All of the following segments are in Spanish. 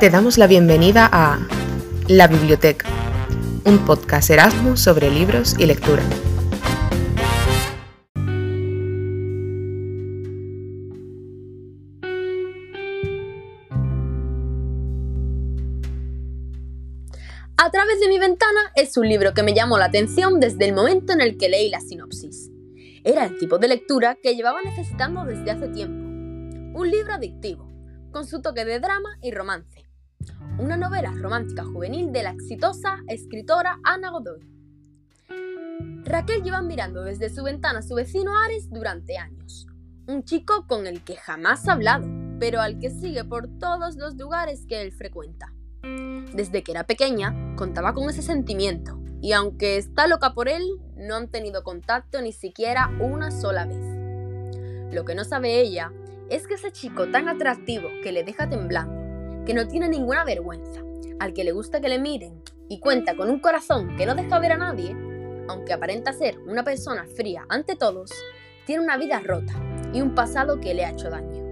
Te damos la bienvenida a La Biblioteca, un podcast Erasmus sobre libros y lectura. A través de mi ventana es un libro que me llamó la atención desde el momento en el que leí la sinopsis. Era el tipo de lectura que llevaba necesitando desde hace tiempo. Un libro adictivo, con su toque de drama y romance. Una novela romántica juvenil de la exitosa escritora Ana Godoy. Raquel lleva mirando desde su ventana a su vecino Ares durante años. Un chico con el que jamás ha hablado, pero al que sigue por todos los lugares que él frecuenta. Desde que era pequeña, contaba con ese sentimiento, y aunque está loca por él, no han tenido contacto ni siquiera una sola vez. Lo que no sabe ella es que ese chico tan atractivo que le deja temblando, que no tiene ninguna vergüenza, al que le gusta que le miren y cuenta con un corazón que no deja ver a nadie, aunque aparenta ser una persona fría ante todos, tiene una vida rota y un pasado que le ha hecho daño.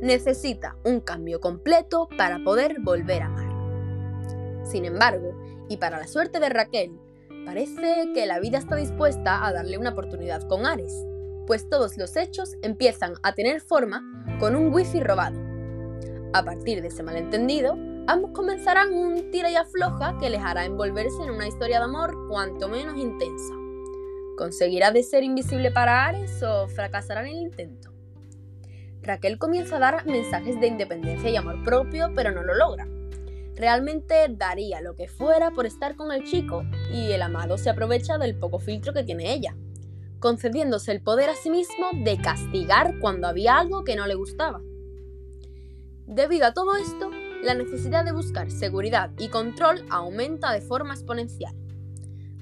Necesita un cambio completo para poder volver a amar. Sin embargo, y para la suerte de Raquel, parece que la vida está dispuesta a darle una oportunidad con Ares, pues todos los hechos empiezan a tener forma con un wifi robado. A partir de ese malentendido, ambos comenzarán un tira y afloja que les hará envolverse en una historia de amor cuanto menos intensa. ¿Conseguirá de ser invisible para Ares o fracasará en el intento? Raquel comienza a dar mensajes de independencia y amor propio, pero no lo logra. Realmente daría lo que fuera por estar con el chico y el amado se aprovecha del poco filtro que tiene ella, concediéndose el poder a sí mismo de castigar cuando había algo que no le gustaba. Debido a todo esto, la necesidad de buscar seguridad y control aumenta de forma exponencial.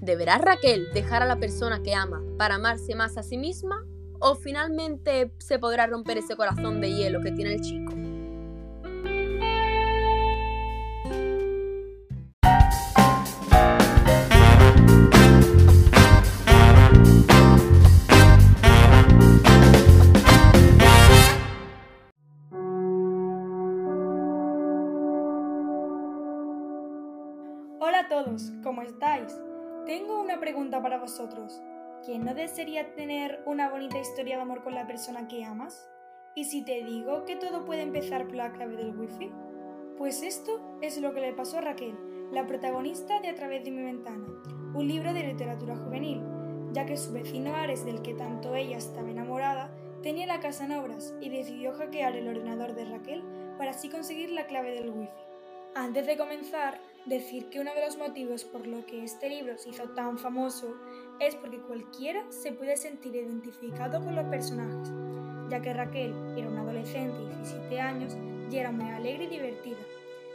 ¿Deberá Raquel dejar a la persona que ama para amarse más a sí misma? ¿O finalmente se podrá romper ese corazón de hielo que tiene el chico? ¿Cómo estáis? Tengo una pregunta para vosotros. ¿Quién no desearía tener una bonita historia de amor con la persona que amas? ¿Y si te digo que todo puede empezar por la clave del wifi? Pues esto es lo que le pasó a Raquel, la protagonista de A través de mi ventana, un libro de literatura juvenil, ya que su vecino Ares, del que tanto ella estaba enamorada, tenía la casa en obras y decidió hackear el ordenador de Raquel para así conseguir la clave del wifi. Antes de comenzar, decir que uno de los motivos por lo que este libro se hizo tan famoso es porque cualquiera se puede sentir identificado con los personajes, ya que Raquel era una adolescente de 17 años y era muy alegre y divertida,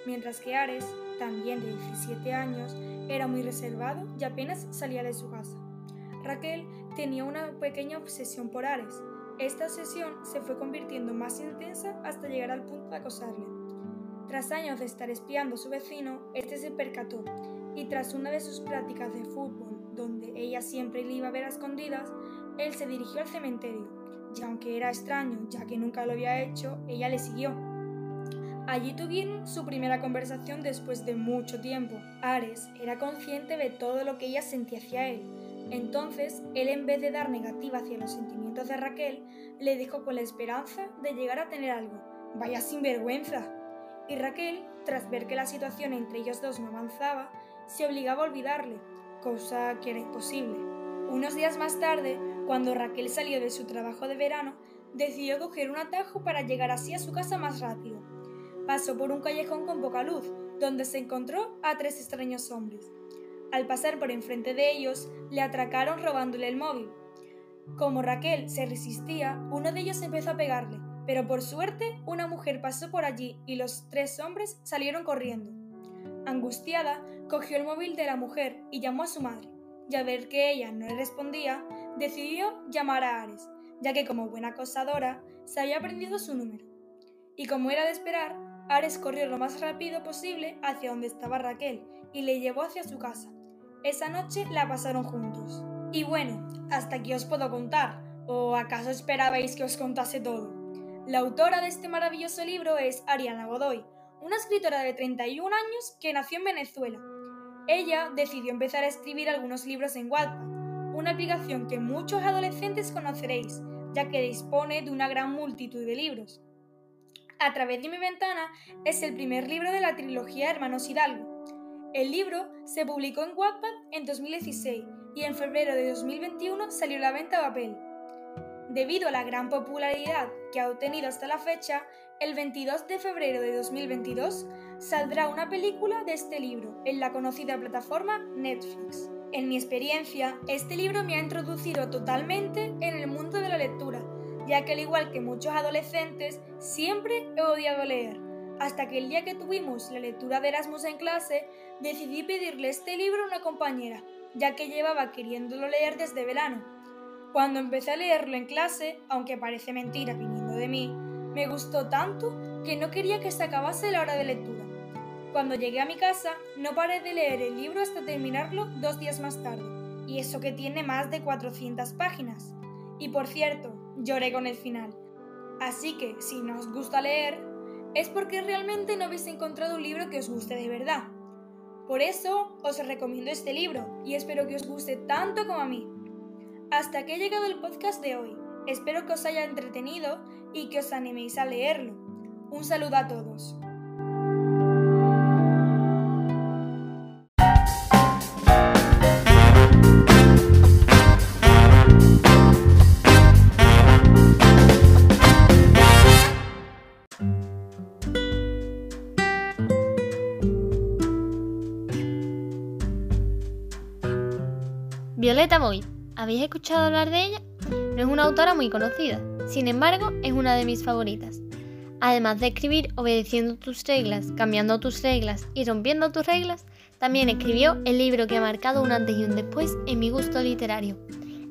mientras que Ares, también de 17 años, era muy reservado y apenas salía de su casa. Raquel tenía una pequeña obsesión por Ares. Esta obsesión se fue convirtiendo más intensa hasta llegar al punto de acosarle. Tras años de estar espiando a su vecino, este se percató y tras una de sus prácticas de fútbol, donde ella siempre le iba a ver a escondidas, él se dirigió al cementerio, y aunque era extraño ya que nunca lo había hecho, ella le siguió. Allí tuvieron su primera conversación después de mucho tiempo. Ares era consciente de todo lo que ella sentía hacia él. Entonces, él en vez de dar negativa hacia los sentimientos de Raquel, le dejó con la esperanza de llegar a tener algo. Vaya sinvergüenza. Y Raquel, tras ver que la situación entre ellos dos no avanzaba, se obligaba a olvidarle, cosa que era imposible. Unos días más tarde, cuando Raquel salió de su trabajo de verano, decidió coger un atajo para llegar así a su casa más rápido. Pasó por un callejón con poca luz, donde se encontró a tres extraños hombres. Al pasar por enfrente de ellos, le atracaron robándole el móvil. Como Raquel se resistía, uno de ellos empezó a pegarle, pero por suerte una mujer pasó por allí y los tres hombres salieron corriendo. Angustiada, cogió el móvil de la mujer y llamó a su madre, y al ver que ella no le respondía, decidió llamar a Ares, ya que como buena acosadora se había aprendido su número. Y como era de esperar, Ares corrió lo más rápido posible hacia donde estaba Raquel y le llevó hacia su casa. Esa noche la pasaron juntos. Y bueno, hasta aquí os puedo contar, ¿o acaso esperabais que os contase todo? La autora de este maravilloso libro es Ariana Godoy, una escritora de 31 años que nació en Venezuela. Ella decidió empezar a escribir algunos libros en Wattpad, una aplicación que muchos adolescentes conoceréis, ya que dispone de una gran multitud de libros. A través de mi ventana es el primer libro de la trilogía Hermanos Hidalgo. El libro se publicó en Wattpad en 2016 y en febrero de 2021 salió a la venta a papel. Debido a la gran popularidad que ha obtenido hasta la fecha, el 22 de febrero de 2022 saldrá una película de este libro en la conocida plataforma Netflix. En mi experiencia, este libro me ha introducido totalmente en el mundo de la lectura, ya que al igual que muchos adolescentes, siempre he odiado leer. Hasta que el día que tuvimos la lectura de Erasmus en clase, decidí pedirle este libro a una compañera, ya que llevaba queriéndolo leer desde verano. Cuando empecé a leerlo en clase, aunque parece mentira viniendo de mí, me gustó tanto que no quería que se acabase la hora de lectura. Cuando llegué a mi casa, no paré de leer el libro hasta terminarlo dos días más tarde, y eso que tiene más de 400 páginas. Y por cierto, lloré con el final. Así que, si no os gusta leer, es porque realmente no habéis encontrado un libro que os guste de verdad. Por eso os recomiendo este libro y espero que os guste tanto como a mí. Hasta aquí ha llegado el podcast de hoy. Espero que os haya entretenido y que os animéis a leerlo. Un saludo a todos. Violeta Boyd, ¿habéis escuchado hablar de ella? No es una autora muy conocida, sin embargo es una de mis favoritas. Además de escribir obedeciendo tus reglas, cambiando tus reglas y rompiendo tus reglas, también escribió el libro que ha marcado un antes y un después en mi gusto literario.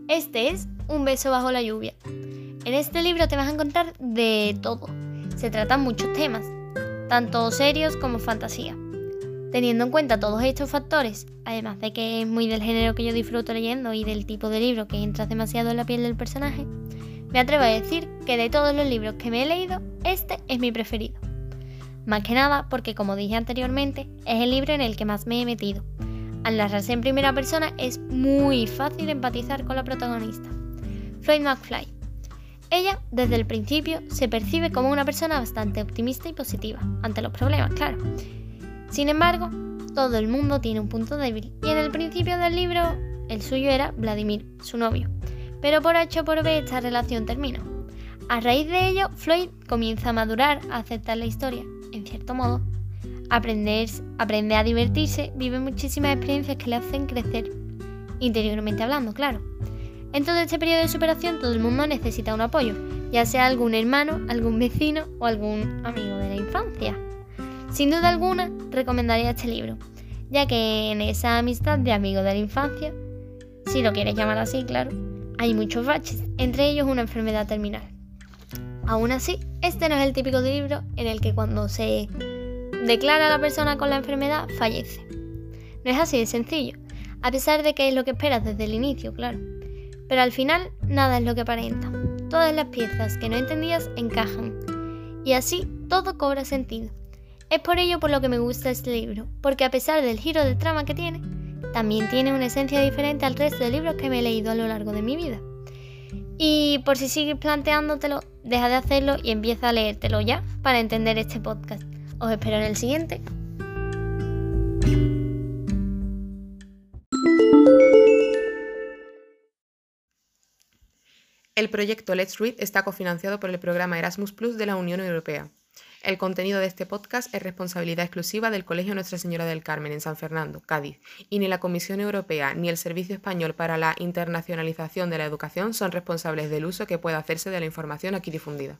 Este es Un beso bajo la lluvia. En este libro te vas a encontrar de todo. Se tratan muchos temas, tanto serios como fantasía. Teniendo en cuenta todos estos factores, además de que es muy del género que yo disfruto leyendo y del tipo de libro que entras demasiado en la piel del personaje, me atrevo a decir que de todos los libros que me he leído, este es mi preferido. Más que nada porque, como dije anteriormente, es el libro en el que más me he metido. Al narrarse en primera persona es muy fácil empatizar con la protagonista, Floyd McFly. Ella, desde el principio, se percibe como una persona bastante optimista y positiva, ante los problemas, claro sin embargo, todo el mundo tiene un punto débil y en el principio del libro el suyo era Vladimir, su novio. Pero por H o por B esta relación termina. A raíz de ello, Floyd comienza a madurar, a aceptar la historia, en cierto modo. Aprender, aprende a divertirse, vive muchísimas experiencias que le hacen crecer, interiormente hablando, claro. En todo este periodo de superación todo el mundo necesita un apoyo, ya sea algún hermano, algún vecino o algún amigo de la infancia. Sin duda alguna, recomendaría este libro, ya que en esa amistad de amigo de la infancia, si lo quieres llamar así, claro, hay muchos baches, entre ellos una enfermedad terminal. Aún así, este no es el típico libro en el que cuando se declara a la persona con la enfermedad, fallece. No es así de sencillo, a pesar de que es lo que esperas desde el inicio, claro. Pero al final, nada es lo que aparenta. Todas las piezas que no entendías encajan. Y así todo cobra sentido. Es por ello por lo que me gusta este libro, porque a pesar del giro de trama que tiene, también tiene una esencia diferente al resto de libros que me he leído a lo largo de mi vida. Y por si sigues planteándotelo, deja de hacerlo y empieza a leértelo ya para entender este podcast. Os espero en el siguiente. El proyecto Let's Read está cofinanciado por el programa Erasmus Plus de la Unión Europea. El contenido de este podcast es responsabilidad exclusiva del Colegio Nuestra Señora del Carmen en San Fernando, Cádiz, y ni la Comisión Europea ni el Servicio Español para la Internacionalización de la Educación son responsables del uso que pueda hacerse de la información aquí difundida.